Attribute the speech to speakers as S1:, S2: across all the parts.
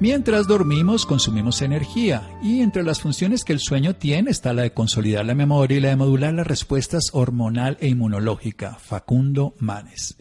S1: Mientras dormimos, consumimos energía y entre las funciones que el sueño tiene está la de consolidar la memoria y la de modular las respuestas hormonal e inmunológica. Facundo Manes.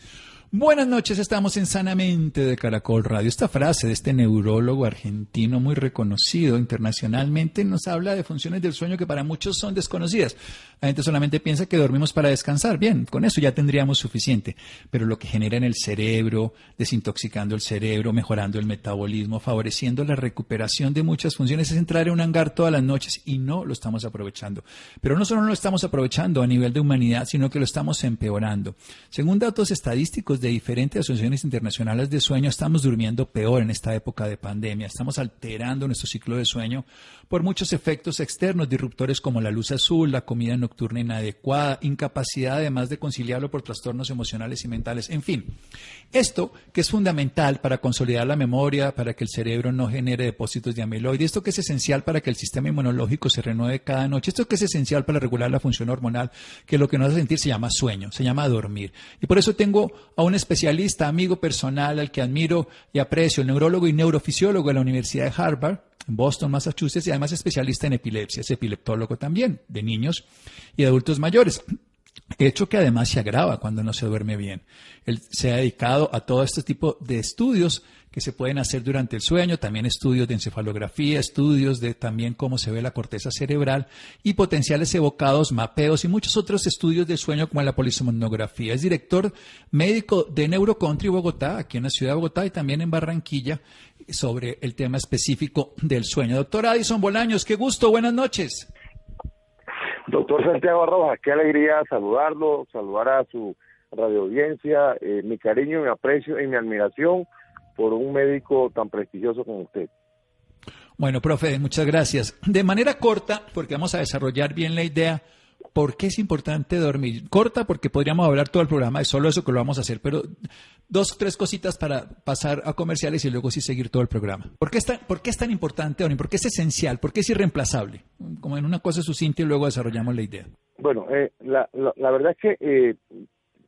S1: Buenas noches, estamos en Sanamente de Caracol Radio. Esta frase de este neurólogo argentino muy reconocido internacionalmente nos habla de funciones del sueño que para muchos son desconocidas. La gente solamente piensa que dormimos para descansar. Bien, con eso ya tendríamos suficiente. Pero lo que genera en el cerebro, desintoxicando el cerebro, mejorando el metabolismo, favoreciendo la recuperación de muchas funciones, es entrar en un hangar todas las noches y no lo estamos aprovechando. Pero no solo no lo estamos aprovechando a nivel de humanidad, sino que lo estamos empeorando. Según datos estadísticos de diferentes asociaciones internacionales de sueño, estamos durmiendo peor en esta época de pandemia. Estamos alterando nuestro ciclo de sueño por muchos efectos externos disruptores como la luz azul, la comida nocturna inadecuada, incapacidad además de conciliarlo por trastornos emocionales y mentales, en fin. Esto que es fundamental para consolidar la memoria, para que el cerebro no genere depósitos de amiloide, esto que es esencial para que el sistema inmunológico se renueve cada noche, esto que es esencial para regular la función hormonal, que lo que nos hace sentir se llama sueño, se llama dormir. Y por eso tengo a un especialista, amigo personal, al que admiro y aprecio, el neurólogo y neurofisiólogo de la Universidad de Harvard, en Boston, Massachusetts, y además especialista en epilepsia, es epileptólogo también, de niños y de adultos mayores. Hecho que además se agrava cuando no se duerme bien. Él se ha dedicado a todo este tipo de estudios que se pueden hacer durante el sueño, también estudios de encefalografía, estudios de también cómo se ve la corteza cerebral y potenciales evocados, mapeos y muchos otros estudios del sueño como la polisomnografía. Es director médico de Neurocountry Bogotá, aquí en la ciudad de Bogotá y también en Barranquilla, sobre el tema específico del sueño. Doctor Addison Bolaños, qué gusto, buenas noches.
S2: Doctor Santiago Rojas, qué alegría saludarlo, saludar a su radio audiencia, eh, mi cariño, mi aprecio y mi admiración por un médico tan prestigioso como usted.
S1: Bueno, profe, muchas gracias. De manera corta, porque vamos a desarrollar bien la idea, ¿por qué es importante dormir? Corta, porque podríamos hablar todo el programa de solo eso que lo vamos a hacer, pero dos, tres cositas para pasar a comerciales y luego sí seguir todo el programa. ¿Por qué es tan, por qué es tan importante dormir? ¿Por qué es esencial? ¿Por qué es irreemplazable? Como en una cosa sucinta y luego desarrollamos la idea.
S2: Bueno, eh, la, verdad es que eh,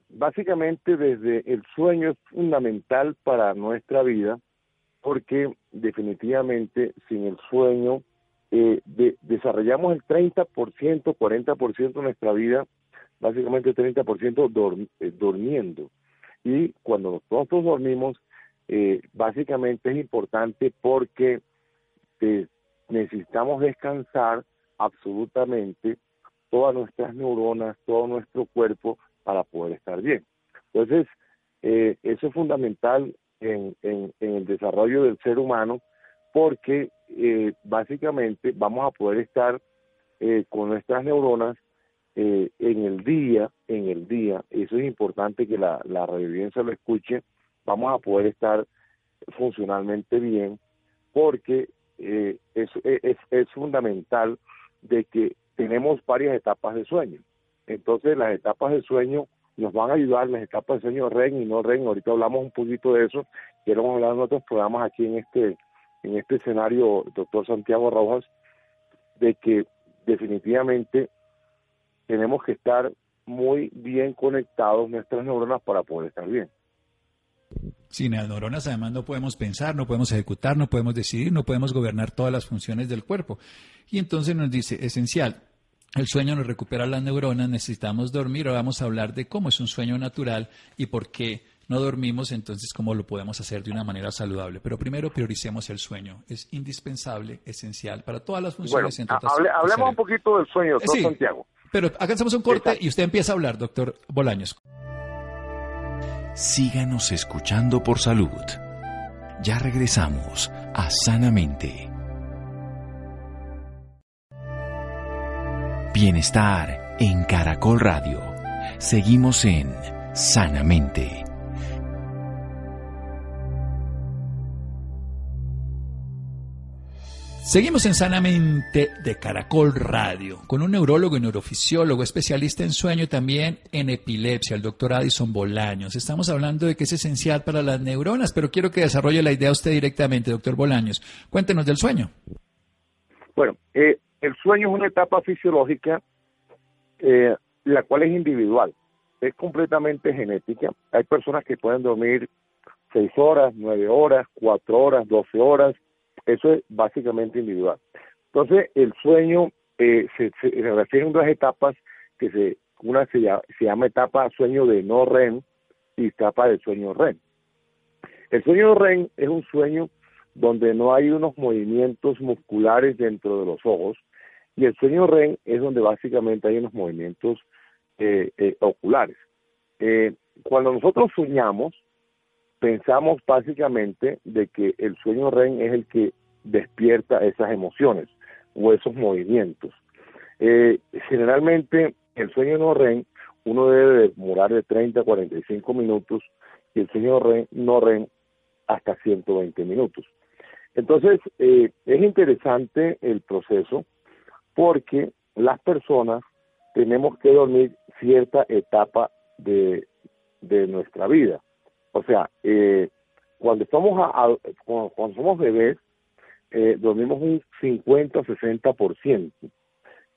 S2: básicamente desde el sueño es fundamental para nuestra vida porque definitivamente sin el sueño eh, de, desarrollamos el 30%, 40% de nuestra vida, básicamente el 30% dorm, eh, durmiendo. Y cuando nosotros dormimos, eh, básicamente es importante porque necesitamos descansar absolutamente todas nuestras neuronas, todo nuestro cuerpo para poder estar bien. Entonces, eh, eso es fundamental en, en, en, el desarrollo del ser humano porque eh, básicamente vamos a poder estar eh, con nuestras neuronas eh, en el día, en el día, eso es importante que la, la lo escuche, vamos a poder estar funcionalmente bien porque eh, es, es, es fundamental de que tenemos varias etapas de sueño. Entonces las etapas de sueño nos van a ayudar, las etapas de sueño REM y no REM, ahorita hablamos un poquito de eso, queremos hablar en otros programas aquí en este, en este escenario, doctor Santiago Rojas, de que definitivamente tenemos que estar muy bien conectados nuestras neuronas para poder estar bien.
S1: Sin las neuronas además no podemos pensar, no podemos ejecutar, no podemos decidir, no podemos gobernar todas las funciones del cuerpo. Y entonces nos dice, esencial, el sueño nos recupera las neuronas, necesitamos dormir, ahora vamos a hablar de cómo es un sueño natural y por qué no dormimos, entonces cómo lo podemos hacer de una manera saludable. Pero primero prioricemos el sueño. Es indispensable, esencial para todas las funciones.
S2: Bueno, hablemos un poquito del sueño, doctor Santiago.
S1: Pero hagamos un corte y usted empieza a hablar, doctor Bolaños.
S3: Síganos escuchando por salud. Ya regresamos a Sanamente. Bienestar en Caracol Radio. Seguimos en Sanamente.
S1: Seguimos en Sanamente de Caracol Radio con un neurólogo y neurofisiólogo especialista en sueño también en epilepsia, el doctor Addison Bolaños. Estamos hablando de que es esencial para las neuronas, pero quiero que desarrolle la idea usted directamente, doctor Bolaños. Cuéntenos del sueño.
S2: Bueno, eh, el sueño es una etapa fisiológica eh, la cual es individual, es completamente genética. Hay personas que pueden dormir seis horas, nueve horas, cuatro horas, doce horas eso es básicamente individual. Entonces, el sueño eh, se, refiere a unas etapas que se, una se llama, etapa sueño de no REM y etapa de sueño REM. El sueño REM es un sueño donde no hay unos movimientos musculares dentro de los ojos y el sueño REM es donde básicamente hay unos movimientos eh, eh, oculares. cuando nosotros soñamos, pensamos básicamente de que el sueño REM es el que despierta esas emociones o esos movimientos. Eh, generalmente el sueño no REM uno debe demorar de 30 a 45 minutos y el sueño REM, no REM hasta 120 minutos. Entonces, eh, es interesante el proceso porque las personas tenemos que dormir cierta etapa de, de nuestra vida. O sea, eh, cuando, estamos a, cuando, somos bebés, eh, dormimos un 50 o 60%.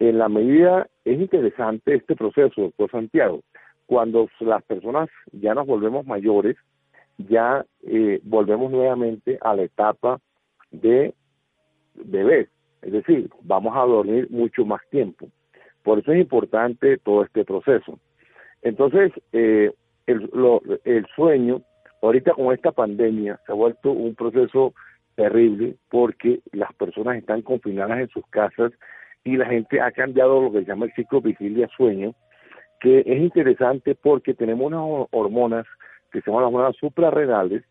S2: En la medida, es interesante este proceso, doctor Santiago, cuando las personas ya nos volvemos mayores, ya eh, volvemos nuevamente a la etapa de bebés, es decir, vamos a dormir mucho más tiempo. Por eso es importante todo este proceso. Entonces, eh, el, el sueño, ahorita con esta pandemia, se ha vuelto un proceso terrible porque las personas están confinadas en sus casas y la gente ha cambiado lo que se llama el ciclo vigilia-sueño, que es interesante porque tenemos unas hormonas que se llaman las hormonas suprarrenales,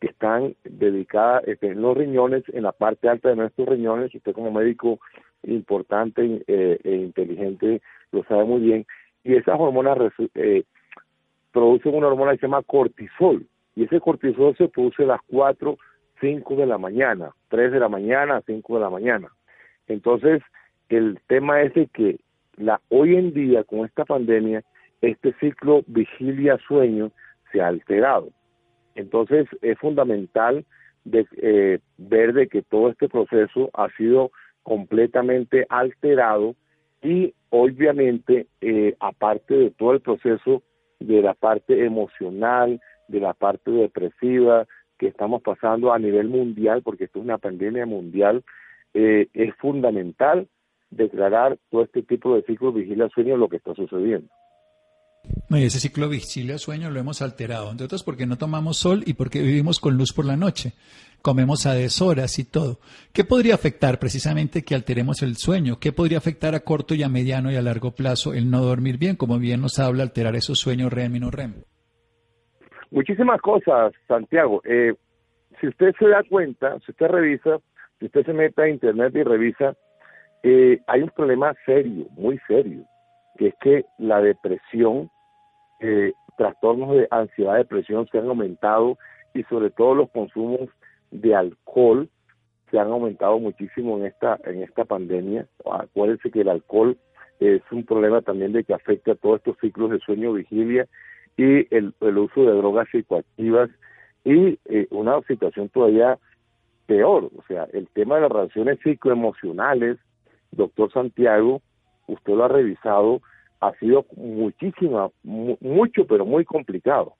S2: que están dedicadas este, en los riñones, en la parte alta de nuestros riñones, usted como médico importante eh, e inteligente lo sabe muy bien, y esas hormonas eh, produce una hormona que se llama cortisol, y ese cortisol se produce a las 4, 5 de la mañana, 3 de la mañana, 5 de la mañana. Entonces, el tema es de que la, hoy en día, con esta pandemia, este ciclo vigilia-sueño se ha alterado. Entonces, es fundamental de, eh, ver de que todo este proceso ha sido completamente alterado y obviamente, eh, aparte de todo el proceso de la parte emocional, de la parte depresiva que estamos pasando a nivel mundial, porque esto es una pandemia mundial, eh, es fundamental declarar todo este tipo de ciclo vigilia-sueño lo que está sucediendo.
S1: Ese ciclo vigilia-sueño lo hemos alterado, entre otros porque no tomamos sol y porque vivimos con luz por la noche, comemos a deshoras y todo. ¿Qué podría afectar precisamente que alteremos el sueño? ¿Qué podría afectar a corto y a mediano y a largo plazo el no dormir bien? Como bien nos habla, alterar esos sueños REM y no REM.
S2: Muchísimas cosas, Santiago. Eh, si usted se da cuenta, si usted revisa, si usted se mete a internet y revisa, eh, hay un problema serio, muy serio, que es que la depresión, eh, trastornos de ansiedad, depresión se han aumentado y sobre todo los consumos de alcohol se han aumentado muchísimo en esta en esta pandemia. Acuérdense que el alcohol es un problema también de que afecta a todos estos ciclos de sueño vigilia y el, uso de drogas psicoactivas y eh, una situación todavía peor, o sea, el tema de las relaciones psicoemocionales, doctor Santiago, usted lo ha revisado, ha sido muchísima, mucho, pero muy complicado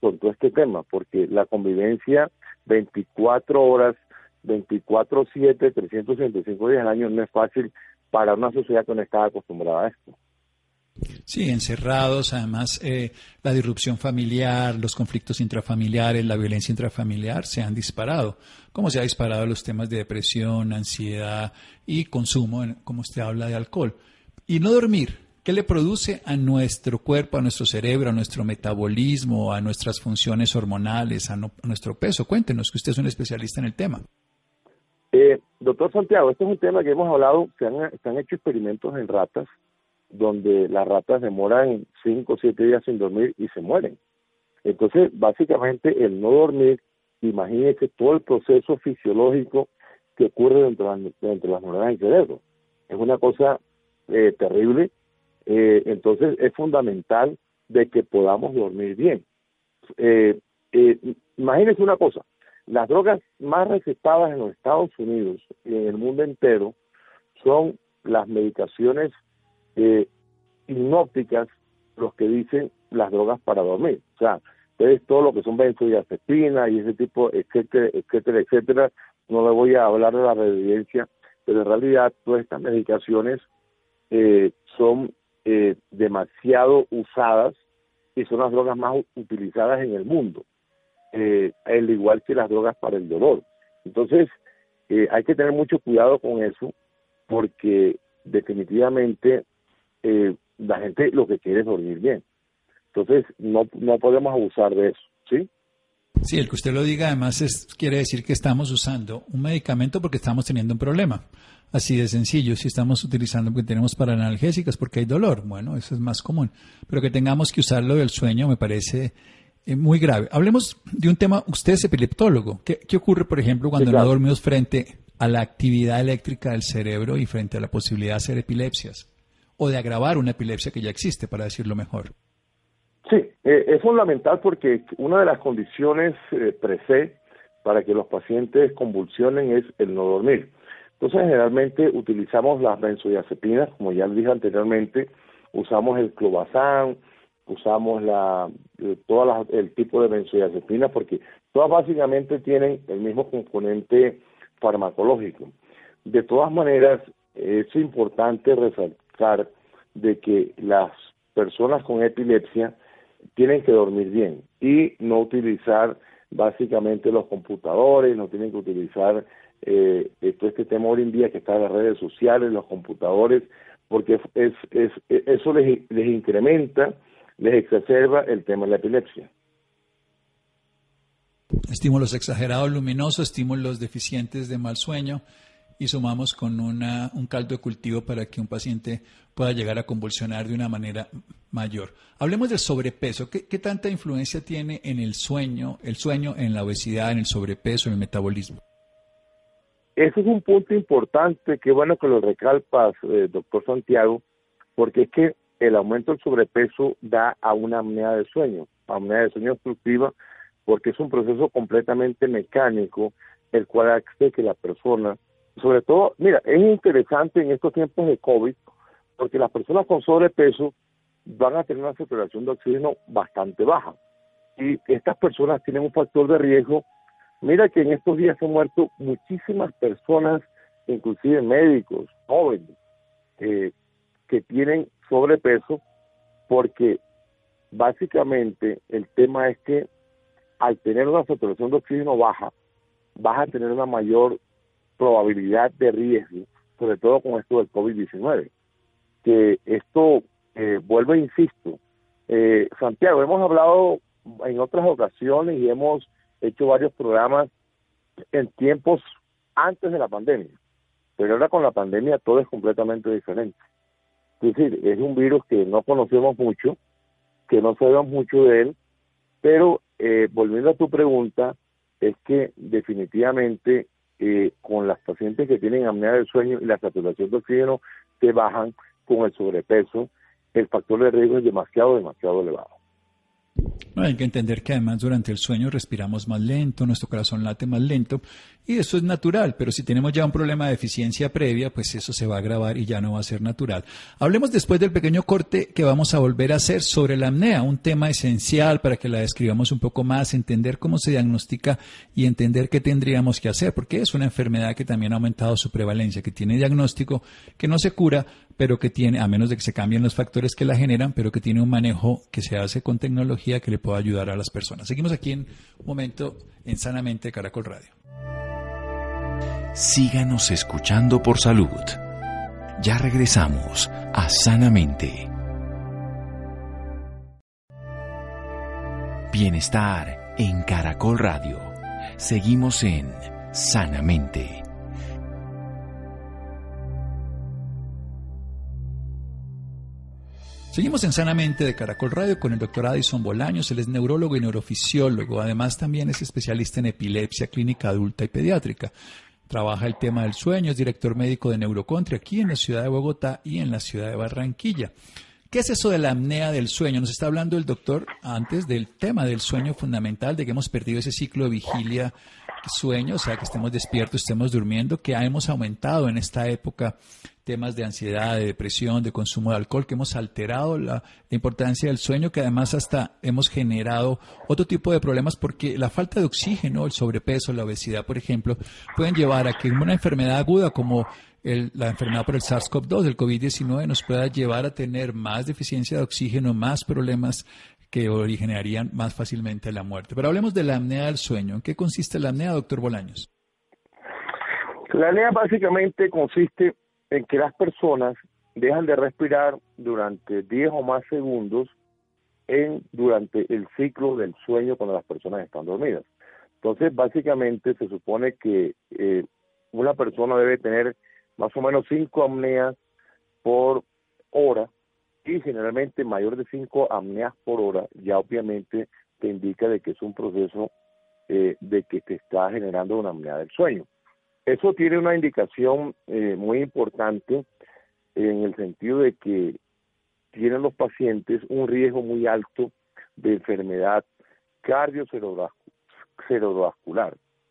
S2: con todo este tema, porque la convivencia 24 horas, 24-7, 365 días al año no es fácil para una sociedad que no está acostumbrada a esto.
S1: Sí, encerrados, además eh, la disrupción familiar, los conflictos intrafamiliares, la violencia intrafamiliar se han disparado, como se ha disparado los temas de depresión, ansiedad y consumo, como usted habla de alcohol. Y no dormir, ¿qué le produce a nuestro cuerpo, a nuestro cerebro, a nuestro metabolismo, a nuestras funciones hormonales, a, nuestro peso? Cuéntenos, que usted es un especialista en el tema.
S2: Eh, doctor Santiago, este es un tema que hemos hablado, se han, se han hecho experimentos en ratas donde las ratas demoran 5 o 7 días sin dormir y se mueren. Entonces, básicamente, el no dormir, imagínese todo el proceso fisiológico que ocurre dentro, de las neuronas del cerebro. Es una cosa eh, terrible. Eh, entonces, es fundamental de que podamos dormir bien. Eh, eh, imagínense una cosa, las drogas más recetadas en los Estados Unidos y en el mundo entero son las medicaciones eh, hipnópticas los que dicen las drogas para dormir. O sea, ustedes todo lo que son benzodiazepina y ese tipo, etcétera, etcétera, etcétera, no le voy a hablar de la evidencia, pero en realidad todas estas medicaciones eh, son eh, demasiado usadas y son las drogas más utilizadas en el mundo, eh, al igual que las drogas para el dolor. Entonces, eh, hay que tener mucho cuidado con eso, porque definitivamente eh, la gente lo que quiere es dormir bien. Entonces, no, no podemos abusar de eso, ¿sí?
S1: Sí, el que usted lo diga además es, quiere decir que estamos usando un medicamento porque estamos teniendo un problema. Así de sencillo, si estamos utilizando porque tenemos para analgésicas porque hay dolor, bueno, eso es más común. Pero que tengamos que usarlo del sueño me parece eh, muy grave. Hablemos de un tema, usted es epileptólogo. ¿Qué, qué ocurre, por ejemplo, cuando no dormimos frente a la actividad eléctrica del cerebro y frente a la posibilidad de hacer epilepsias? o de agravar una epilepsia que ya existe, para decirlo mejor.
S2: Sí, eh, es fundamental porque una de las condiciones eh, pre para que los pacientes convulsionen es el no dormir. Entonces, generalmente utilizamos las benzodiazepinas, como ya dije anteriormente, usamos el clobazán, usamos la, eh, todo el tipo de benzodiazepinas, porque todas básicamente tienen el mismo componente farmacológico. De todas maneras, es importante resaltar de que las personas con epilepsia tienen que dormir bien y no utilizar básicamente los computadores, no tienen que utilizar eh, todo este tema hoy en día que está en las redes sociales, los computadores, porque es, es, eso les, les incrementa, les exacerba el tema de la epilepsia.
S1: Estímulos exagerados luminosos, estímulos deficientes de mal sueño, y sumamos con una, un caldo de cultivo para que un paciente pueda llegar a convulsionar de una manera mayor. Hablemos del sobrepeso. ¿Qué, ¿Qué, tanta influencia tiene en el sueño, el sueño, en la obesidad, en el sobrepeso, en el metabolismo?
S2: Ese es un punto importante, qué bueno que lo recalpas, eh, doctor Santiago, porque es que el aumento del sobrepeso da a una apnea de sueño, apnea de sueño obstructiva, porque es un proceso completamente mecánico, el cual hace que la persona sobre todo, mira, es interesante en estos tiempos de COVID, porque las personas con sobrepeso van a tener una saturación de oxígeno bastante baja. Y estas personas tienen un factor de riesgo. Mira que en estos días se han muerto muchísimas personas, inclusive médicos, jóvenes, eh, que tienen sobrepeso, porque básicamente el tema es que al tener una saturación de oxígeno baja, vas a tener una mayor probabilidad de riesgo, sobre todo con esto del COVID-19. Que esto eh, vuelve, insisto, eh, Santiago, hemos hablado en otras ocasiones y hemos hecho varios programas en tiempos antes de la pandemia, pero ahora con la pandemia todo es completamente diferente. Es decir, es un virus que no conocemos mucho, que no sabemos mucho de él, pero eh, volviendo a tu pregunta, es que definitivamente eh, con las pacientes que tienen apnea del sueño y la saturación de oxígeno se bajan con el sobrepeso, el factor de riesgo es demasiado, demasiado elevado.
S1: hay que entender que además durante el sueño respiramos más lento, nuestro corazón late más lento y eso es natural, pero si tenemos ya un problema de deficiencia previa, pues eso se va a agravar y ya no va a ser natural. Hablemos después del pequeño corte que vamos a volver a hacer sobre la apnea, un tema esencial para que la describamos un poco más, entender cómo se diagnostica y entender qué tendríamos que hacer, porque es una enfermedad que también ha aumentado su prevalencia, que tiene diagnóstico, que no se cura, pero que tiene, a menos de que se cambien los factores que la generan, pero que tiene un manejo que se hace con tecnología que le pueda ayudar a las personas. Seguimos aquí en un momento en Sanamente Caracol Radio.
S3: Síganos escuchando por salud. Ya regresamos a Sanamente. Bienestar en Caracol Radio. Seguimos en Sanamente.
S1: Seguimos en Sanamente de Caracol Radio con el doctor Addison Bolaños. Él es neurólogo y neurofisiólogo. Además, también es especialista en epilepsia clínica adulta y pediátrica. Trabaja el tema del sueño, es director médico de Neurocontri aquí en la ciudad de Bogotá y en la ciudad de Barranquilla. ¿Qué es eso de la apnea del sueño? Nos está hablando el doctor antes del tema del sueño fundamental, de que hemos perdido ese ciclo de vigilia sueño, o sea, que estemos despiertos, estemos durmiendo, que hemos aumentado en esta época temas de ansiedad, de depresión, de consumo de alcohol, que hemos alterado la, importancia del sueño, que además hasta hemos generado otro tipo de problemas porque la falta de oxígeno, el sobrepeso, la obesidad, por ejemplo, pueden llevar a que una enfermedad aguda como la enfermedad por el SARS-CoV-2, el COVID-19, nos pueda llevar a tener más deficiencia de oxígeno, más problemas que originarían más fácilmente la muerte. Pero hablemos de la apnea del sueño. ¿En qué consiste la apnea, doctor Bolaños?
S2: La apnea básicamente consiste en que las personas dejan de respirar durante 10 o más segundos en durante el ciclo del sueño cuando las personas están dormidas. Entonces, básicamente se supone que eh, una persona debe tener más o menos 5 apneas por hora y generalmente mayor de 5 apneas por hora ya obviamente te indica de que es un proceso eh, de que te está generando una apnea del sueño. Eso tiene una indicación eh, muy importante en el sentido de que tienen los pacientes un riesgo muy alto de enfermedad cardiovascular.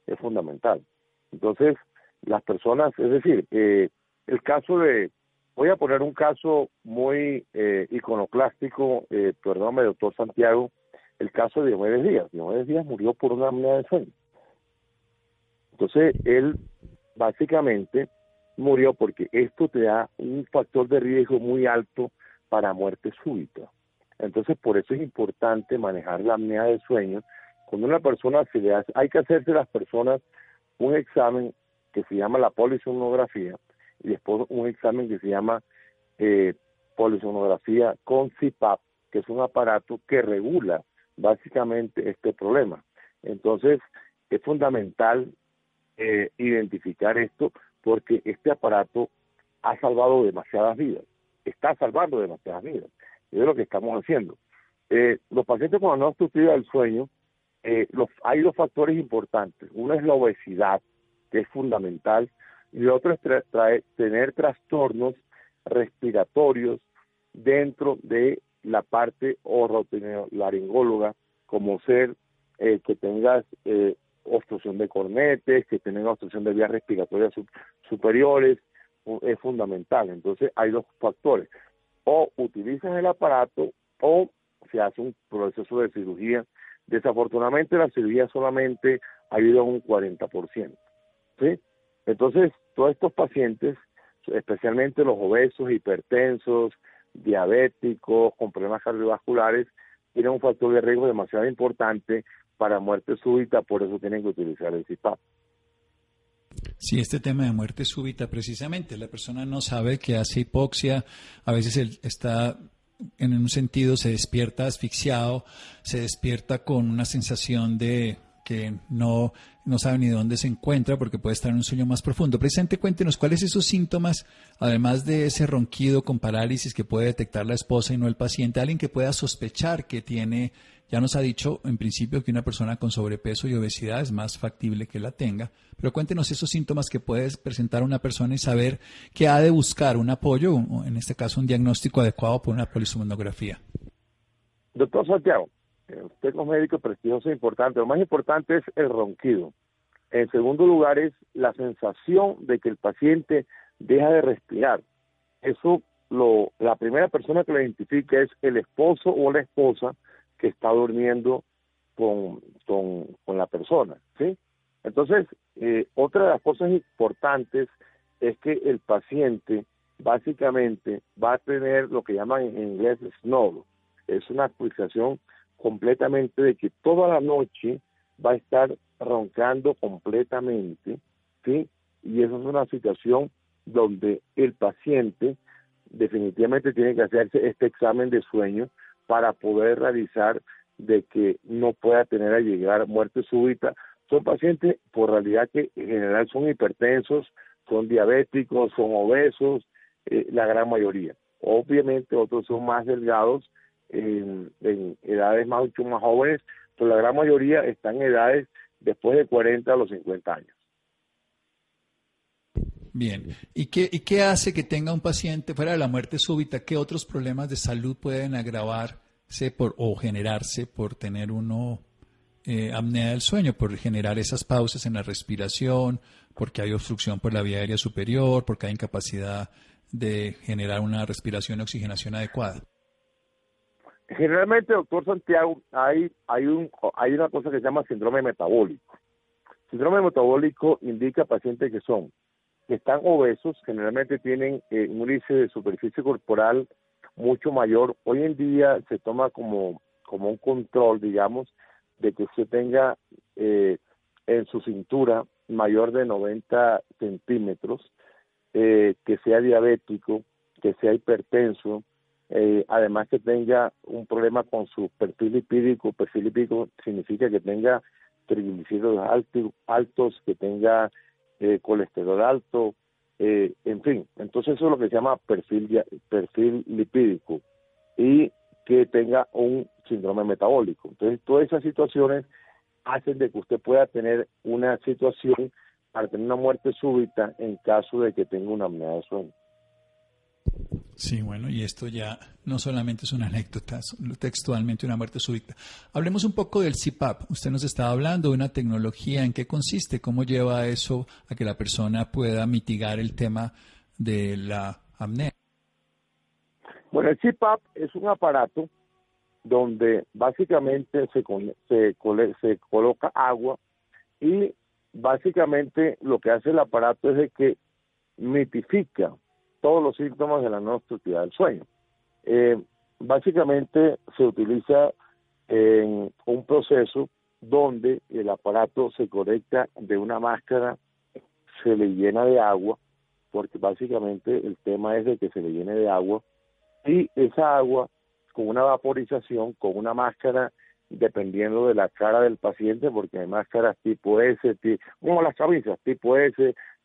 S2: Es fundamental. Entonces, las personas, es decir, eh, el caso de, voy a poner un caso muy eh, iconoclástico, eh, perdóname, doctor Santiago, el caso de Diomedes Díaz. Diomedes Díaz murió por una apnea de sueño. Entonces, él básicamente murió porque esto te da un factor de riesgo muy alto para muerte súbita. Entonces, por eso es importante manejar la apnea de sueño. Cuando una persona se le hace, hay que hacerse las personas un examen que se llama la polisonografía y después un examen que se llama eh, polisonografía con CPAP, que es un aparato que regula básicamente este problema. Entonces, es fundamental eh, identificar esto porque este aparato ha salvado demasiadas vidas, está salvando demasiadas vidas. Es lo que estamos haciendo. Eh, los pacientes con anorexia del sueño, eh, los, hay dos factores importantes. Uno es la obesidad, que es fundamental, y el otro es tener trastornos respiratorios dentro de la parte laringóloga, como ser eh, que tengas eh, obstrucción de cornetes, que tengan obstrucción de vías respiratorias superiores, es fundamental. Entonces hay dos factores. O utilizas el aparato o se hace un proceso de cirugía. Desafortunadamente la cirugía solamente ayuda un 40%. ¿sí? Entonces, todos estos pacientes, especialmente los obesos, hipertensos, diabéticos, con problemas cardiovasculares, tienen un factor de riesgo demasiado importante para muerte súbita, por eso tienen que utilizar el CPAP.
S1: Sí, este tema de muerte súbita, precisamente, la persona no sabe que hace hipoxia, a veces él está en un sentido, se despierta asfixiado, se despierta con una sensación de que no, no sabe ni dónde se encuentra porque puede estar en un sueño más profundo. Precisamente cuéntenos cuáles esos síntomas, además de ese ronquido con parálisis que puede detectar la esposa y no el paciente, alguien que pueda sospechar que tiene, ya nos ha dicho en principio que una persona con sobrepeso y obesidad es más factible que la tenga, pero cuéntenos esos síntomas que puede presentar una persona y saber que ha de buscar un apoyo, en este caso un diagnóstico adecuado por una polisomnografía.
S2: Doctor Santiago, usted como médico prestigioso es importante. Lo más importante es el ronquido. En segundo lugar es la sensación de que el paciente deja de respirar. Eso lo, la primera persona que lo identifica es el esposo o la esposa que está durmiendo con, con, la persona, ¿sí? Entonces, eh, otra de las cosas importantes es que el paciente básicamente va a tener lo que llaman en inglés snow. Es una explicación completamente de que toda la noche va a estar roncando completamente, ¿sí? Y eso es una situación donde el paciente definitivamente tiene que hacerse este examen de sueño para poder realizar de que no pueda tener a llegar muerte súbita. Son pacientes por realidad que en general son hipertensos, son diabéticos, son obesos, eh, la gran mayoría. Obviamente otros son más delgados en, edades más, mucho más jóvenes, pero la gran mayoría están en edades después de 40 a los 50 años.
S1: Bien, ¿Y qué, ¿y qué hace que tenga un paciente fuera de la muerte súbita? ¿Qué otros problemas de salud pueden agravarse por, o generarse por tener uno eh, apnea del sueño, por generar esas pausas en la respiración, porque hay obstrucción por la vía aérea superior, porque hay incapacidad de generar una respiración y oxigenación adecuada?
S2: Generalmente, doctor Santiago, hay, hay, un, hay una cosa que se llama síndrome metabólico. Síndrome metabólico indica pacientes que son que están obesos, generalmente tienen eh, un índice de superficie corporal mucho mayor. Hoy en día se toma como, como un control, digamos, de que usted tenga eh, en su cintura mayor de 90 centímetros, eh, que sea diabético, que sea hipertenso, además que tenga un problema con su perfil lipídico. Perfil lipídico significa que tenga triglicéridos altos, altos que tenga eh, colesterol alto, eh, en fin, entonces eso es lo que se llama perfil, perfil lipídico y que tenga un síndrome metabólico. Entonces, todas esas situaciones hacen de que usted pueda tener una situación para tener una muerte súbita en caso de que tenga una apnea de sueño.
S1: Sí, bueno, y esto ya no solamente es una anécdota, es textualmente una muerte súbita. Hablemos un poco del CPAP. Usted nos estaba hablando de una tecnología, ¿en qué consiste? ¿Cómo lleva eso a que la persona pueda mitigar el tema de la apnea?
S2: Bueno, el CPAP es un aparato donde básicamente se, se, se coloca agua y básicamente lo que hace el aparato es de que mitifica todos los síntomas de la no obstructividad del sueño. Eh, básicamente se utiliza en un proceso donde el aparato se conecta de una máscara, se le llena de agua, porque básicamente el tema es de que se le llene de agua, y esa agua con una vaporización, con una máscara, dependiendo de la cara del paciente, porque hay máscaras tipo S, tipo, como las camisas, tipo S,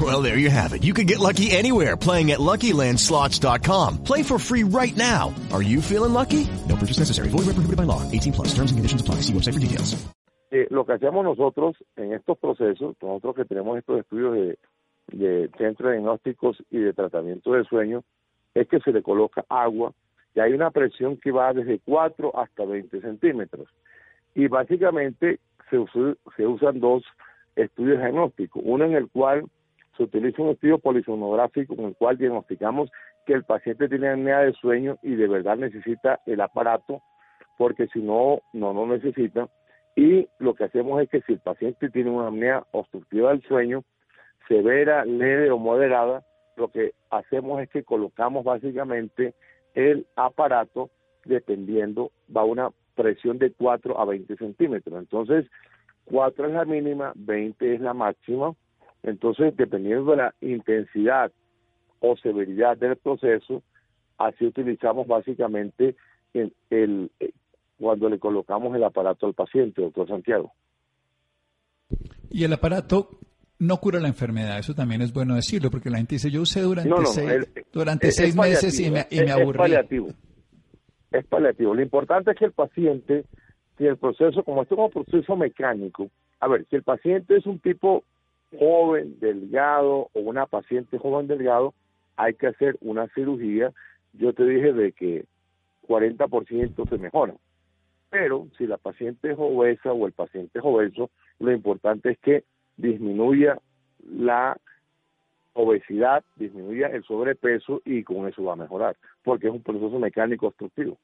S4: Well, there you have it. You can get lucky anywhere playing at LuckyLandSlots.com. Play for free right now. Are you feeling lucky? No purchase necessary. Void where prohibited by law. 18 plus. Terms and conditions apply. See website for details.
S2: Eh, lo que hacemos nosotros en estos procesos, nosotros que tenemos estos estudios de, de centros de diagnósticos y de tratamiento de sueño, es que se le coloca agua y hay una presión que va desde 4 hasta 20 centímetros. Y básicamente se, se usan dos estudios diagnósticos, uno en el cual se utiliza un estudio polisonográfico con el cual diagnosticamos que el paciente tiene apnea de sueño y de verdad necesita el aparato, porque si no, no lo necesita. Y lo que hacemos es que si el paciente tiene una apnea obstructiva del sueño, severa, leve o moderada, lo que hacemos es que colocamos básicamente el aparato dependiendo, va una presión de 4 a 20 centímetros. Entonces, 4 es la mínima, 20 es la máxima. Entonces, dependiendo de la intensidad o severidad del proceso, así utilizamos básicamente el, el, cuando le colocamos el aparato al paciente, doctor Santiago.
S1: Y el aparato no cura la enfermedad, eso también es bueno decirlo, porque la gente dice, yo usé durante
S2: No, no,
S1: seis,
S2: el-
S1: durante
S2: es-
S1: seis
S2: es
S1: meses y me, y me
S2: es
S1: aburrí.
S2: paliativo. Es paliativo. Lo importante es que el paciente, si el proceso, como esto es un proceso mecánico, a ver, si el paciente es un tipo joven, delgado, o una paciente joven, delgado, hay que hacer una cirugía. Yo te dije de que 40% se mejora. Pero si la paciente es obesa o el paciente es obeso, lo importante es que disminuya la obesidad, disminuya el sobrepeso y con eso va a mejorar, porque es un proceso mecánico obstructivo.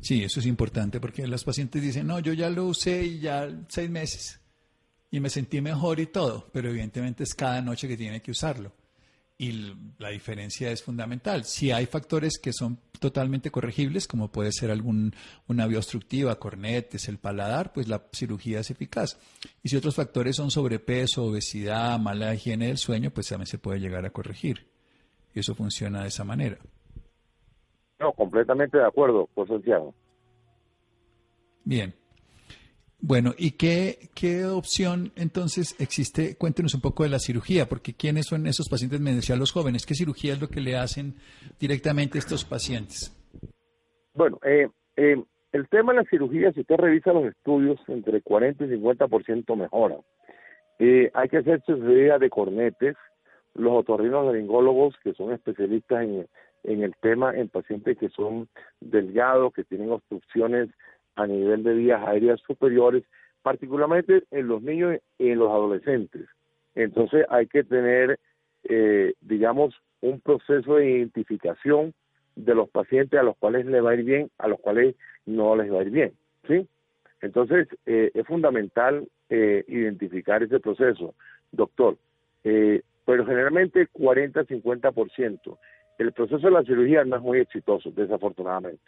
S1: Sí, eso es importante, porque los pacientes dicen, no, yo ya lo usé y ya seis meses y me sentí mejor y todo, pero evidentemente es cada noche que tiene que usarlo. Y la diferencia es fundamental. Si hay factores que son totalmente corregibles, como puede ser algún, una vía obstructiva, cornetes, el paladar, pues la cirugía es eficaz. Y si otros factores son sobrepeso, obesidad, mala higiene del sueño, pues también se puede llegar a corregir. Y eso funciona de esa manera.
S2: No, completamente de acuerdo, por Santiago.
S1: Bien. Bueno, ¿y qué, qué opción entonces existe? Cuéntenos un poco de la cirugía, porque ¿quiénes son esos pacientes? Me decían los jóvenes. ¿Qué cirugía es lo que le hacen directamente a estos pacientes?
S2: Bueno, eh, eh, el tema de la cirugía, si usted revisa los estudios, entre 40 y 50% mejora. Eh, hay que hacer cirugía de cornetes. Los otorrinos laringólogos, que son especialistas en, en el tema, en pacientes que son delgados, que tienen obstrucciones a nivel de vías aéreas superiores, particularmente en los niños y en los adolescentes. Entonces hay que tener, eh, digamos, un proceso de identificación de los pacientes a los cuales les va a ir bien, a los cuales no les va a ir bien, ¿sí? Entonces eh, es fundamental eh, identificar ese proceso, doctor. Eh, pero generalmente 40-50%. El proceso de la cirugía no es muy exitoso, desafortunadamente.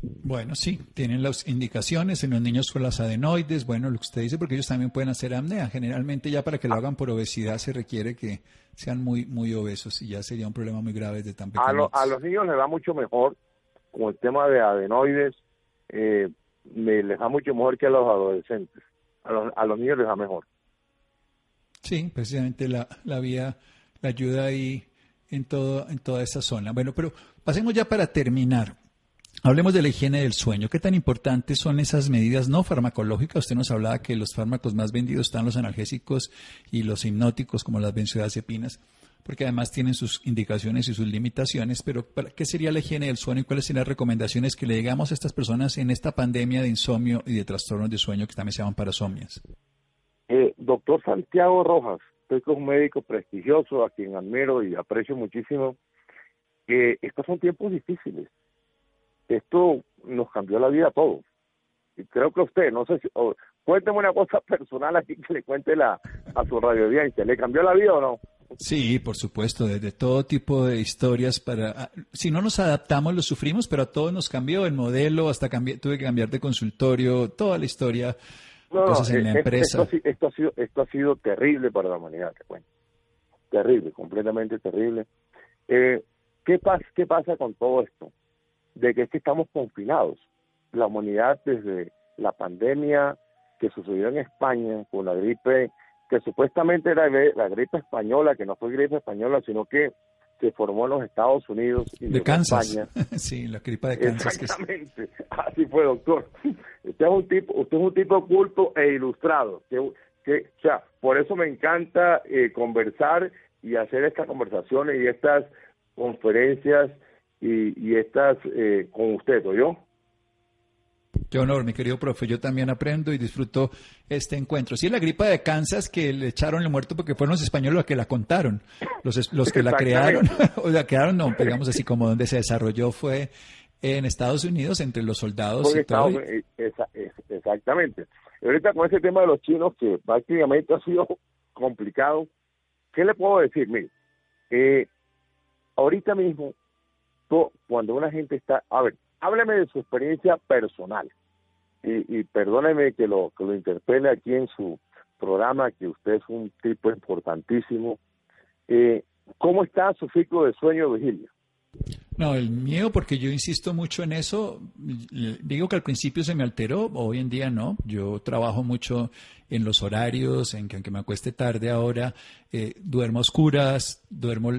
S1: Bueno, sí, tienen las indicaciones en los niños con las adenoides, bueno, lo que usted dice, porque ellos también pueden hacer apnea. Generalmente ya para que lo hagan por obesidad se requiere que sean muy muy obesos y ya sería un problema muy grave desde tan
S2: A, lo-
S1: pequeños.
S2: a los niños les va mucho mejor con el tema de adenoides, eh, me- les va mucho mejor que a los adolescentes. A los, a los niños les va mejor.
S1: Sí, precisamente la, la vía, la ayuda ahí en, todo, en toda esa zona. Bueno, pero pasemos ya para terminar. Hablemos de la higiene del sueño. ¿Qué tan importantes son esas medidas no farmacológicas? Usted nos hablaba que los fármacos más vendidos están los analgésicos y los hipnóticos, como las benzodiazepinas, porque además tienen sus indicaciones y sus limitaciones. Pero ¿para ¿qué sería la higiene del sueño y cuáles serían las recomendaciones que le digamos a estas personas en esta pandemia de insomnio y de trastornos de sueño que también se llaman parasomias?
S2: Eh, doctor Santiago Rojas, usted es un médico prestigioso a quien admiro y aprecio muchísimo, que estos son tiempos difíciles. Esto nos cambió la vida a todos. Y creo que usted, no sé si, o, cuénteme una cosa personal aquí que le cuente la, a su radio audiencia, ¿le cambió la vida o no?
S1: Sí, por supuesto, desde todo tipo de historias para ah, si no nos adaptamos lo sufrimos, pero a todos nos cambió el modelo, hasta cambié, tuve que cambiar de consultorio, toda la historia,
S2: No,
S1: cosas en
S2: eh,
S1: la
S2: eh,
S1: empresa.
S2: Esto, ha si- esto ha sido, esto ha sido terrible para la humanidad, te cuento. Terrible, completamente terrible. Eh, ¿qué, pasa, ¿Qué pasa con todo esto? De que es que estamos confinados. La humanidad desde la pandemia que sucedió en España con la gripe, que supuestamente era la gripe española, que no fue gripe española, sino que se formó en los Estados Unidos y
S1: de Kansas.
S2: España.
S1: sí, la gripa de Kansas. que es-
S2: Exactamente, así fue, doctor. Usted es un tipo, usted es un tipo culto e ilustrado. Que, que, o sea, por eso me encanta eh, conversar y hacer estas conversaciones y estas conferencias y, y estas eh, con usted, ¿o yo?
S1: Qué honor, mi querido profe. Yo también aprendo y disfruto este encuentro. Sí, la gripa de Kansas que le echaron el muerto porque fueron los españoles los que la contaron. Los, los que la crearon, o la crearon, no, digamos así como donde se desarrolló fue en Estados Unidos entre los soldados
S2: Porque
S1: y todo.
S2: Estados Unidos- esa- es- exactamente. Y ahorita con ese tema de los chinos que prácticamente ha sido complicado, ¿qué le puedo decir? Mire, eh, ahorita mismo, cuando una gente está, a ver, hábleme de su experiencia personal y, perdóneme que lo que lo interpele aquí en su programa, que usted es un tipo importantísimo. Eh, ¿Cómo está su ciclo de sueño, Virgilia?
S1: No, el miedo, porque yo insisto mucho en eso. Digo que al principio se me alteró, hoy en día no. Yo trabajo mucho en los horarios, en que aunque me acueste tarde ahora, eh, duermo a oscuras, duermo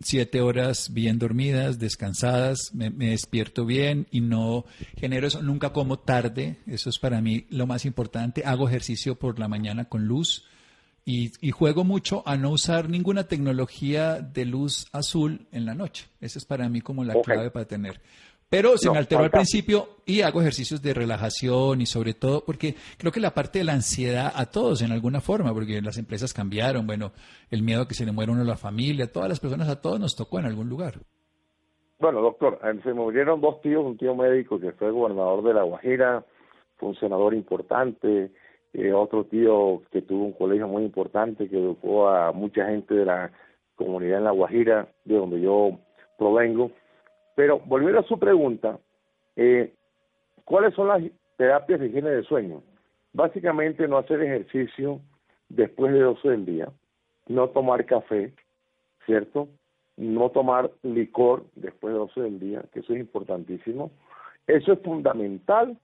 S1: siete horas bien dormidas, descansadas, me, me, despierto bien y no genero eso, nunca como tarde, eso es para mí lo más importante. Hago ejercicio por la mañana con luz y, juego mucho a no usar ninguna tecnología de luz azul en la noche. Esa es para mí como la clave para tener. Pero se me alteró al principio y hago ejercicios de relajación y sobre todo porque creo que la parte de la ansiedad a todos en alguna forma, porque las empresas cambiaron, bueno, el miedo a que se le muera uno a la familia, todas las personas, a todos nos tocó en algún lugar.
S2: Bueno, doctor, eh, se me murieron dos tíos, un tío médico que fue gobernador de La Guajira, fue un senador importante, eh, otro tío que tuvo un colegio muy importante, que educó a mucha gente de la comunidad en La Guajira, de donde yo provengo. Pero volviendo a su pregunta, eh, ¿cuáles son las terapias de higiene de sueño? Básicamente no hacer ejercicio después de 12 del día, no tomar café, ¿cierto? No tomar licor después de 12 del día, que eso es importantísimo. Eso es fundamental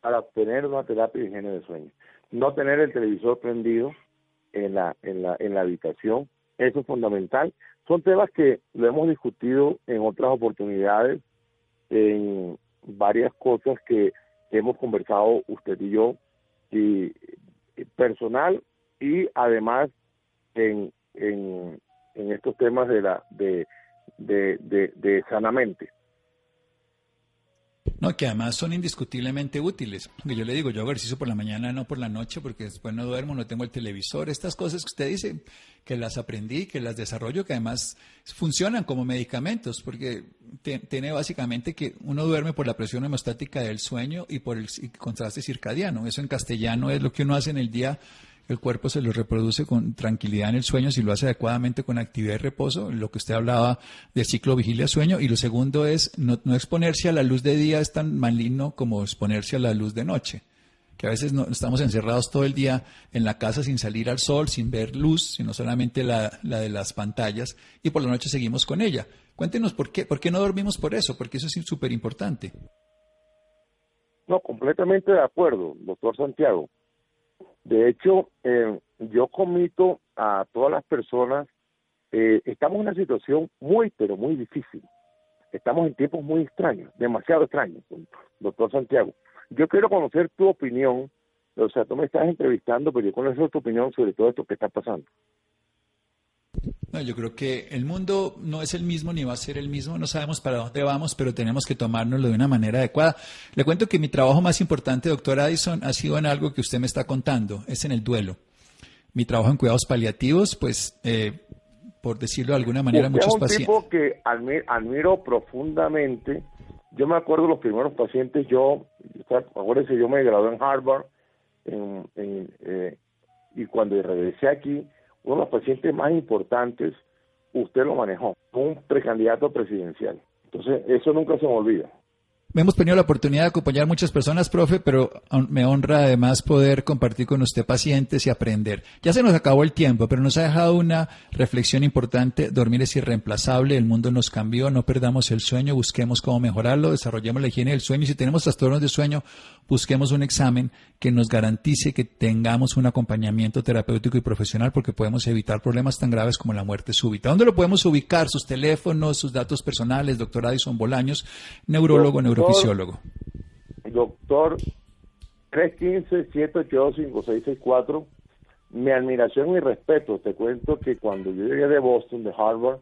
S2: para obtener una terapia de higiene de sueño no tener el televisor prendido en la, en la, en la habitación, eso es fundamental. Son temas que lo hemos discutido en otras oportunidades, en varias cosas que hemos conversado usted y yo, y personal y además en, en, en estos temas de la de, de, de, de sanamente.
S1: No, que además son indiscutiblemente útiles. Que yo le digo, yo hago ejercicio por la mañana, no por la noche, porque después no duermo, no tengo el televisor. Estas cosas que usted dice, que las aprendí, que las desarrollo, que además funcionan como medicamentos, porque tiene básicamente que uno duerme por la presión hemostática del sueño y por el contraste circadiano. Eso en castellano es lo que uno hace en el día el cuerpo se lo reproduce con tranquilidad en el sueño si lo hace adecuadamente con actividad y reposo, lo que usted hablaba del ciclo vigilia-sueño. Y lo segundo es no, exponerse a la luz de día es tan maligno como exponerse a la luz de noche. Que a veces no, estamos encerrados todo el día en la casa sin salir al sol, sin ver luz, sino solamente la, la de las pantallas, y por la noche seguimos con ella. Cuéntenos por qué, por qué no dormimos por eso, porque eso es súper importante.
S2: No, completamente de acuerdo, doctor Santiago. De hecho, eh, yo comito a todas las personas, eh, estamos en una situación muy, pero muy difícil. Estamos en tiempos muy extraños, demasiado extraños, doctor Santiago. Yo quiero conocer tu opinión, o sea, tú me estás entrevistando, pero yo conozco tu opinión sobre todo esto que está pasando.
S1: No, yo creo que el mundo no es el mismo ni va a ser el mismo, no sabemos para dónde vamos, pero tenemos que tomárnoslo de una manera adecuada. Le cuento que mi trabajo más importante, doctor Addison, ha sido en algo que usted me está contando, es en el duelo. Mi trabajo en cuidados paliativos, pues, eh, por decirlo de alguna manera, muchos pacientes.
S2: Es un tipo que admiro, profundamente. Yo me acuerdo de los primeros pacientes, yo, acuérdense, yo me gradué en Harvard eh, y cuando regresé aquí, uno de los pacientes más importantes, usted lo manejó, un precandidato presidencial. Entonces, eso nunca se me olvida.
S1: Hemos tenido la oportunidad de acompañar muchas personas, profe, pero me honra además poder compartir con usted pacientes y aprender. Ya se nos acabó el tiempo, pero nos ha dejado una reflexión importante. Dormir es irreemplazable, el mundo nos cambió, no perdamos el sueño, busquemos cómo mejorarlo, desarrollemos la higiene del sueño y si tenemos trastornos de sueño, busquemos un examen que nos garantice que tengamos un acompañamiento terapéutico y profesional porque podemos evitar problemas tan graves como la muerte súbita. ¿Dónde lo podemos ubicar? Sus teléfonos, sus datos personales, doctor Addison Bolaños, neurólogo, neurólogo fisiólogo.
S2: Doctor 315-782-5664. Mi admiración y respeto. Te cuento que cuando yo llegué de Boston, de Harvard,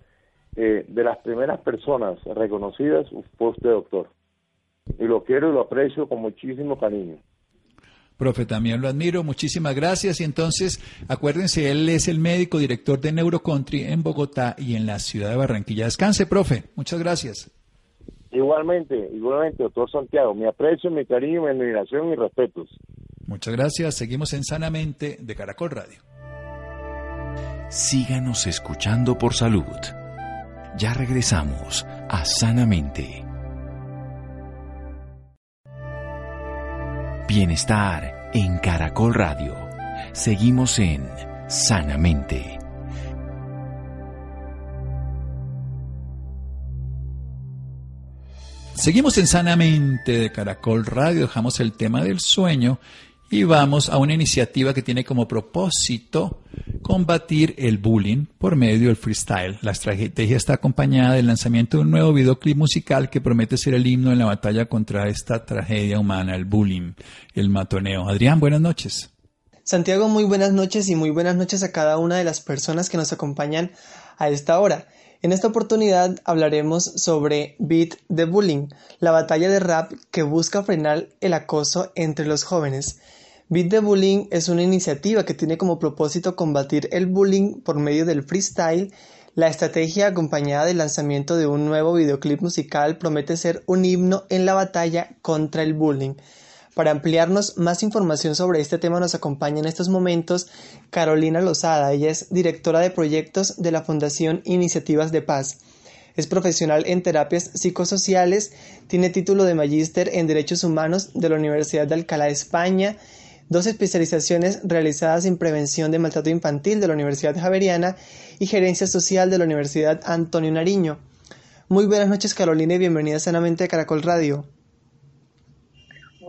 S2: eh, de las primeras personas reconocidas fue usted, doctor. Y lo quiero y lo aprecio con muchísimo cariño.
S1: Profe, también lo admiro. Muchísimas gracias. Y entonces, acuérdense, él es el médico director de Neurocountry en Bogotá y en la ciudad de Barranquilla. Descanse, profe. Muchas gracias.
S2: Igualmente, igualmente, doctor Santiago, mi aprecio, mi cariño, mi admiración y respetos.
S1: Muchas gracias. Seguimos en Sanamente de Caracol Radio.
S3: Síganos escuchando por salud. Ya regresamos a Sanamente. Bienestar en Caracol Radio. Seguimos en Sanamente.
S1: Seguimos en Sanamente de Caracol Radio, dejamos el tema del sueño y vamos a una iniciativa que tiene como propósito combatir el bullying por medio del freestyle. La estrategia está acompañada del lanzamiento de un nuevo videoclip musical que promete ser el himno en la batalla contra esta tragedia humana, el bullying, el matoneo. Adrián, buenas noches.
S5: Santiago, muy buenas noches y muy buenas noches a cada una de las personas que nos acompañan a esta hora. En esta oportunidad hablaremos sobre Beat the Bullying, la batalla de rap que busca frenar el acoso entre los jóvenes. Beat the Bullying es una iniciativa que tiene como propósito combatir el bullying por medio del freestyle. La estrategia acompañada del lanzamiento de un nuevo videoclip musical promete ser un himno en la batalla contra el bullying. Para ampliarnos más información sobre este tema nos acompaña en estos momentos Carolina Lozada. Ella es directora de proyectos de la Fundación Iniciativas de Paz. Es profesional en terapias psicosociales, tiene título de magíster en Derechos Humanos de la Universidad de Alcalá, España dos especializaciones realizadas en prevención de maltrato infantil de la Universidad Javeriana y gerencia social de la Universidad Antonio Nariño. Muy buenas noches Carolina y bienvenida sanamente a Caracol Radio.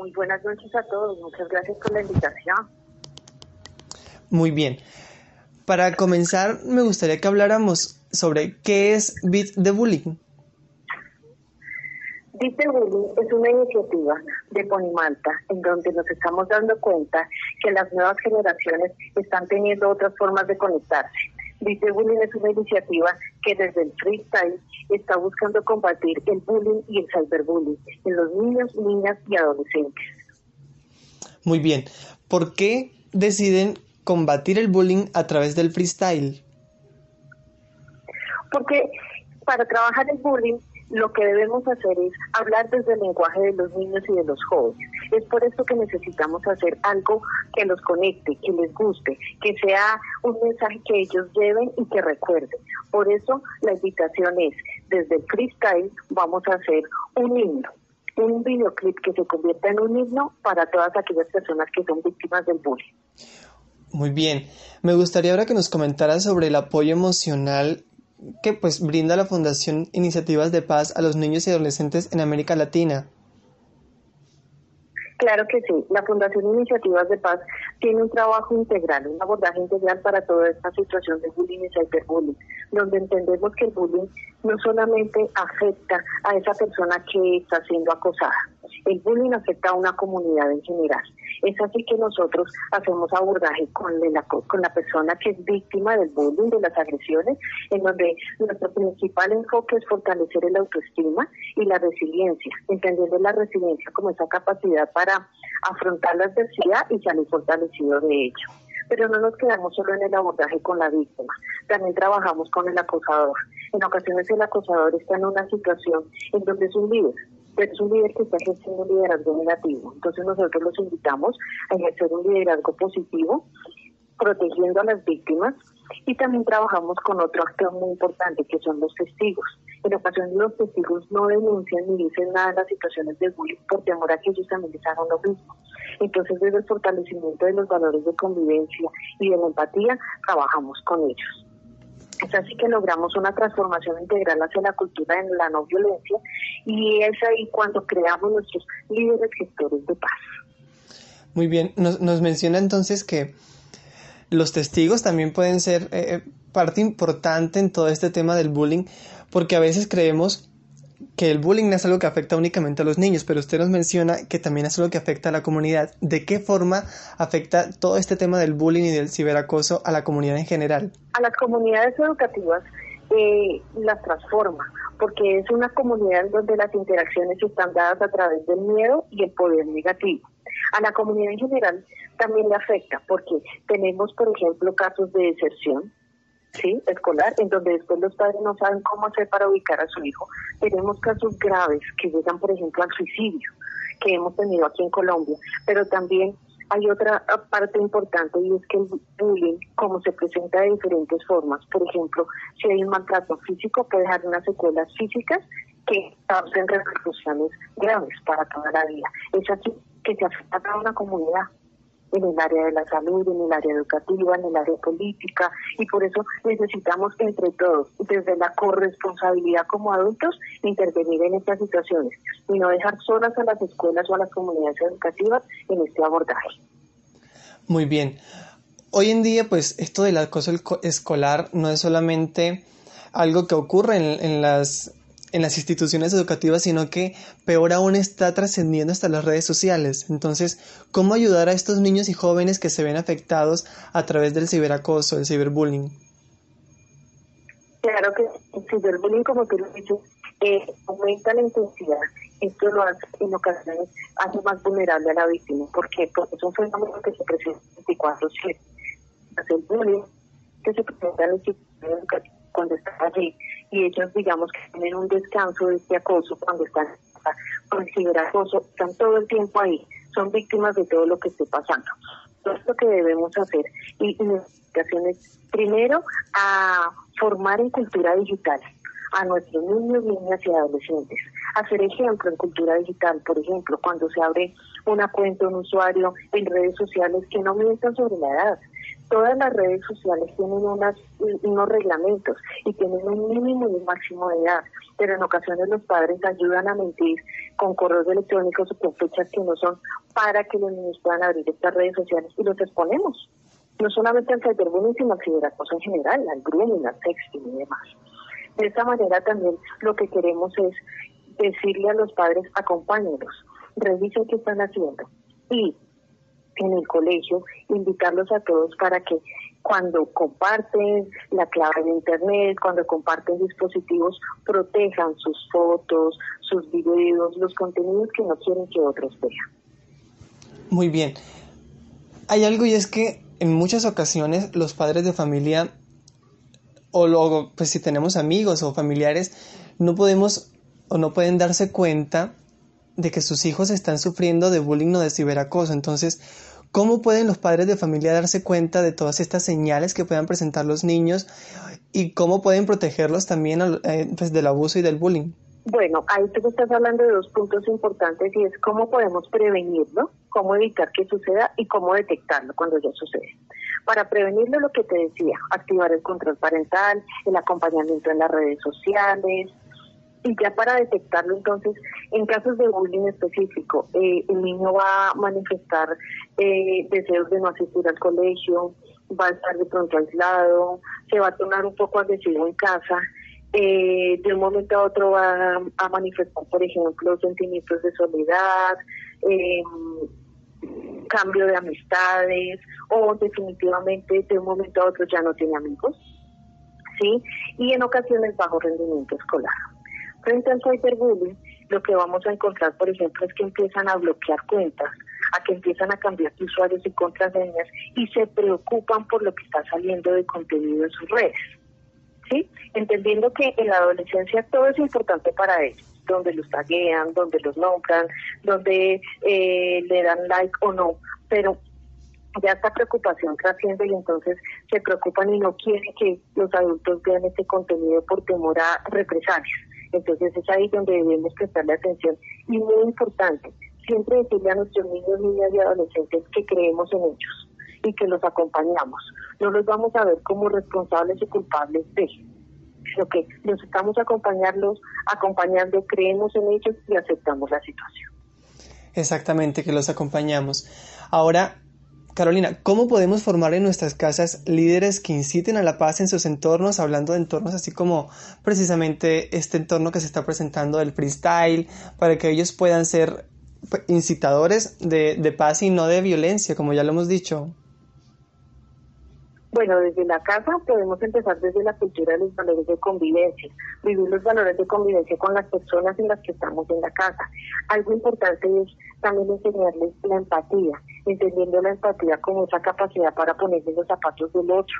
S6: Muy buenas noches a todos, muchas gracias por la invitación.
S5: Muy bien. Para comenzar, me gustaría que habláramos sobre qué es Beat the Bullying.
S6: Dice Bullying es una iniciativa de Ponimalta en donde nos estamos dando cuenta que las nuevas generaciones están teniendo otras formas de conectarse. Dice Bullying es una iniciativa que desde el freestyle está buscando combatir el bullying y el cyberbullying en los niños, niñas y adolescentes.
S5: Muy bien. ¿Por qué deciden combatir el bullying a través del freestyle?
S6: Porque para trabajar el bullying lo que debemos hacer es hablar desde el lenguaje de los niños y de los jóvenes. Es por eso que necesitamos hacer algo que los conecte, que les guste, que sea un mensaje que ellos lleven y que recuerden. Por eso la invitación es, desde el freestyle vamos a hacer un himno, un videoclip que se convierta en un himno para todas aquellas personas que son víctimas del bullying.
S5: Muy bien. Me gustaría ahora que nos comentaras sobre el apoyo emocional que pues brinda la Fundación Iniciativas de Paz a los niños y adolescentes en América Latina.
S6: Claro que sí. La Fundación Iniciativas de Paz tiene un trabajo integral, un abordaje integral para toda esta situación de bullying y cyberbullying, donde entendemos que el bullying no solamente afecta a esa persona que está siendo acosada, el bullying afecta a una comunidad en general. Es así que nosotros hacemos abordaje con la, con la persona que es víctima del bullying, de las agresiones, en donde nuestro principal enfoque es fortalecer el autoestima y la resiliencia, entendiendo la resiliencia como esa capacidad para afrontar la adversidad y salir fortalecido de ello pero no nos quedamos solo en el abordaje con la víctima, también trabajamos con el acosador. En ocasiones el acosador está en una situación en donde es un líder, pero es un líder que está ejerciendo un liderazgo negativo. Entonces nosotros los invitamos a ejercer un liderazgo positivo, protegiendo a las víctimas y también trabajamos con otro actor muy importante que son los testigos. En ocasiones los testigos no denuncian ni dicen nada en las situaciones de bullying por temor a que ellos también les hagan lo mismo. Entonces desde el fortalecimiento de los valores de convivencia y de la empatía trabajamos con ellos. Es así que logramos una transformación integral hacia la cultura de la no violencia y es ahí cuando creamos nuestros líderes gestores de paz.
S5: Muy bien, nos, nos menciona entonces que los testigos también pueden ser eh, parte importante en todo este tema del bullying, porque a veces creemos que el bullying no es algo que afecta únicamente a los niños, pero usted nos menciona que también es algo que afecta a la comunidad. ¿De qué forma afecta todo este tema del bullying y del ciberacoso a la comunidad en general?
S6: A las comunidades educativas eh, las transforma, porque es una comunidad donde las interacciones están dadas a través del miedo y el poder negativo. A la comunidad en general también le afecta, porque tenemos, por ejemplo, casos de deserción, ¿sí? escolar, en donde después los padres no saben cómo hacer para ubicar a su hijo. Tenemos casos graves que llegan, por ejemplo, al suicidio, que hemos tenido aquí en Colombia, pero también hay otra parte importante y es que el bullying, como se presenta de diferentes formas, por ejemplo, si hay un maltrato físico, puede dejar unas secuelas físicas que causen repercusiones graves para toda la vida. Es así que se afecta a una comunidad. En el área de la salud, en el área educativa, en el área política, y por eso necesitamos entre todos, desde la corresponsabilidad como adultos, intervenir en estas situaciones y no dejar solas a las escuelas o a las comunidades educativas en este abordaje.
S5: Muy bien. Hoy en día, pues esto del acoso escolar no es solamente algo que ocurre en, en las en las instituciones educativas, sino que peor aún está trascendiendo hasta las redes sociales. Entonces, ¿cómo ayudar a estos niños y jóvenes que se ven afectados a través del ciberacoso, el ciberbullying?
S6: Claro que el ciberbullying, como tú lo dices, eh, aumenta la intensidad. Esto lo hace en ocasiones hace más vulnerable a la víctima. ¿Por qué? Porque es un fenómeno que se presenta 24-7. El bullying que se presenta en el sistema educativo cuando está allí y ellos digamos que tienen un descanso de este acoso cuando están con ciberacoso, están todo el tiempo ahí, son víctimas de todo lo que esté pasando. Todo esto que debemos hacer y investigaciones primero a formar en cultura digital a nuestros niños, niñas y adolescentes. Hacer ejemplo en cultura digital, por ejemplo, cuando se abre una cuenta, un usuario en redes sociales que no mientan sobre la edad, todas las redes sociales tienen unas, unos reglamentos y tienen un mínimo y un máximo de edad, pero en ocasiones los padres ayudan a mentir con correos electrónicos o con fechas que no son para que los niños puedan abrir estas redes sociales y los exponemos. No solamente al cyberbullying, sino al ciberacoso en general, al grooming, al sexting y demás. De esta manera también lo que queremos es decirle a los padres, acompáñenlos, revisen qué están haciendo y en el colegio, invitarlos a todos para que cuando comparten la clave de Internet, cuando comparten dispositivos, protejan sus fotos, sus videos, los contenidos que no quieren que otros vean.
S5: Muy bien. Hay algo y es que en muchas ocasiones los padres de familia o luego, pues si tenemos amigos o familiares, no podemos o no pueden darse cuenta de que sus hijos están sufriendo de bullying o de ciberacoso. Entonces, ¿cómo pueden los padres de familia darse cuenta de todas estas señales que puedan presentar los niños y cómo pueden protegerlos también eh, pues, del abuso y del bullying?
S6: Bueno, ahí tú estás hablando de dos puntos importantes y es cómo podemos prevenirlo, cómo evitar que suceda y cómo detectarlo cuando ya sucede. Para prevenirlo, lo que te decía, activar el control parental, el acompañamiento en las redes sociales, y ya para detectarlo, entonces, en casos de bullying específico, eh, el niño va a manifestar eh, deseos de no asistir al colegio, va a estar de pronto aislado, se va a tornar un poco agresivo en casa, eh, de un momento a otro va a, manifestar, por ejemplo, sentimientos de soledad, em, cambio de amistades o definitivamente de un momento a otro ya no tiene amigos, ¿sí? Y en ocasiones bajo rendimiento escolar. Frente al cyberbullying, lo que vamos a encontrar, por ejemplo, es que empiezan a bloquear cuentas, a que empiezan a cambiar usuarios y contraseñas y se preocupan por lo que está saliendo de contenido en sus redes. ¿Sí? Entendiendo que en la adolescencia todo es importante para ellos, donde los taguean, donde los nombran, donde eh, le dan like o no, pero ya esta preocupación trasciende y entonces se preocupan y no quieren que los adultos vean este contenido por temor a represalias. Entonces es ahí donde debemos prestarle atención. Y muy importante, siempre decirle a nuestros niños, niñas y adolescentes que creemos en ellos y que los acompañamos. No los vamos a ver como responsables y culpables de, sino que los estamos acompañarlos, acompañando, creemos en ellos y aceptamos la situación.
S5: Exactamente, que los acompañamos. Ahora, Carolina, ¿cómo podemos formar en nuestras casas líderes que inciten a la paz en sus entornos, hablando de entornos así como precisamente este entorno que se está presentando del freestyle, para que ellos puedan ser incitadores de, de paz y no de violencia, como ya lo hemos dicho?
S6: Bueno, desde la casa podemos empezar desde la cultura de los valores de convivencia, vivir los valores de convivencia con las personas en las que estamos en la casa. Algo importante es también enseñarles la empatía, entendiendo la empatía como esa capacidad para ponerse los zapatos del otro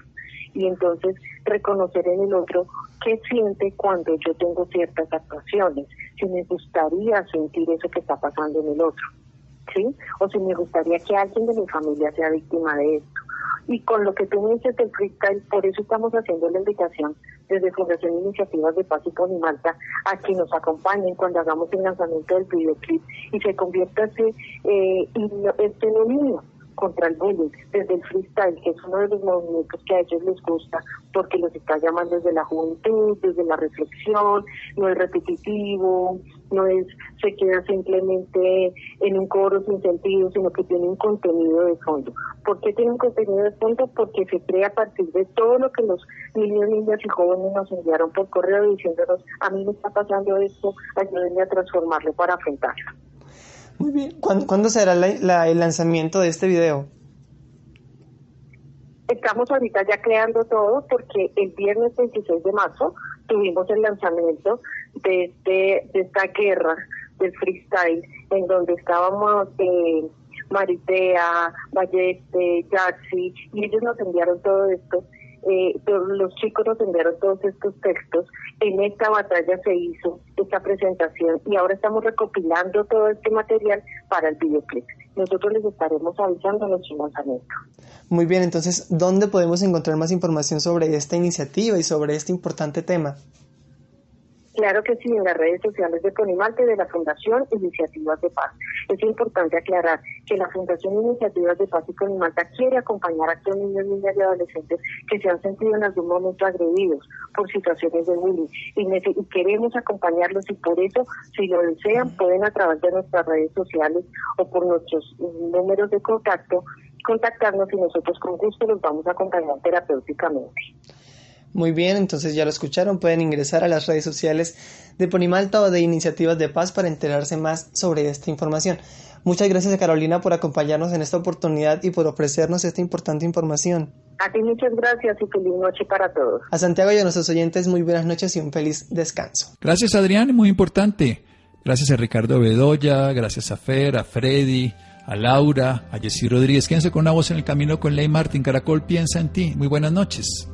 S6: y entonces reconocer en el otro qué siente cuando yo tengo ciertas actuaciones, si me gustaría sentir eso que está pasando en el otro, ¿sí? O si me gustaría que alguien de mi familia sea víctima de esto y con lo que tú me dices del freestyle, por eso estamos haciendo la invitación desde Fundación Iniciativas de Paz y Ponimalta a que nos acompañen cuando hagamos el lanzamiento del videoclip y se convierta este, eh, en un niño contra el bullying, desde el freestyle, que es uno de los movimientos que a ellos les gusta, porque los está llamando desde la juventud, desde la reflexión, no es repetitivo, no es se queda simplemente en un coro sin sentido, sino que tiene un contenido de fondo. ¿Por qué tiene un contenido de fondo? Porque se crea a partir de todo lo que los niños, niñas y jóvenes nos enviaron por correo diciéndonos, a mí me está pasando esto, ayúdenme a transformarlo para afrontarlo.
S5: Bien. ¿Cuándo, será el lanzamiento de este video?
S6: Estamos ahorita ya creando todo porque el viernes 26 de marzo tuvimos el lanzamiento de, este, de esta guerra del freestyle en donde estábamos eh, Maritea, Valleste, Jaxi y ellos nos enviaron todo esto eh, los chicos nos enviaron todos estos textos. En esta batalla se hizo esta presentación y ahora estamos recopilando todo este material para el videoclip. Nosotros les estaremos avisando nuestro lanzamiento.
S5: Muy bien, entonces, ¿dónde podemos encontrar más información sobre esta iniciativa y sobre este importante tema?
S6: Claro que sí, en las redes sociales de Ponimalte de la Fundación Iniciativas de Paz. Es importante aclarar que la Fundación Iniciativas de Paz y Ponimalta quiere acompañar a aquellos niños, niñas y adolescentes que se han sentido en algún momento agredidos por situaciones de bullying y, y queremos acompañarlos y por eso, si lo desean, pueden a través de nuestras redes sociales o por nuestros números de contacto contactarnos y nosotros con gusto los vamos a acompañar terapéuticamente.
S5: Muy bien, entonces ya lo escucharon, pueden ingresar a las redes sociales de Ponimalta o de Iniciativas de Paz para enterarse más sobre esta información. Muchas gracias a Carolina por acompañarnos en esta oportunidad y por ofrecernos esta importante información.
S6: A ti muchas gracias y feliz noche para todos.
S5: A Santiago y a nuestros oyentes muy buenas noches y un feliz descanso.
S1: Gracias Adrián, muy importante. Gracias a Ricardo Bedoya, gracias a Fer, a Freddy, a Laura, a Jessy Rodríguez. Quédense con una voz en el camino con Ley Martín. Caracol piensa en ti. Muy buenas noches.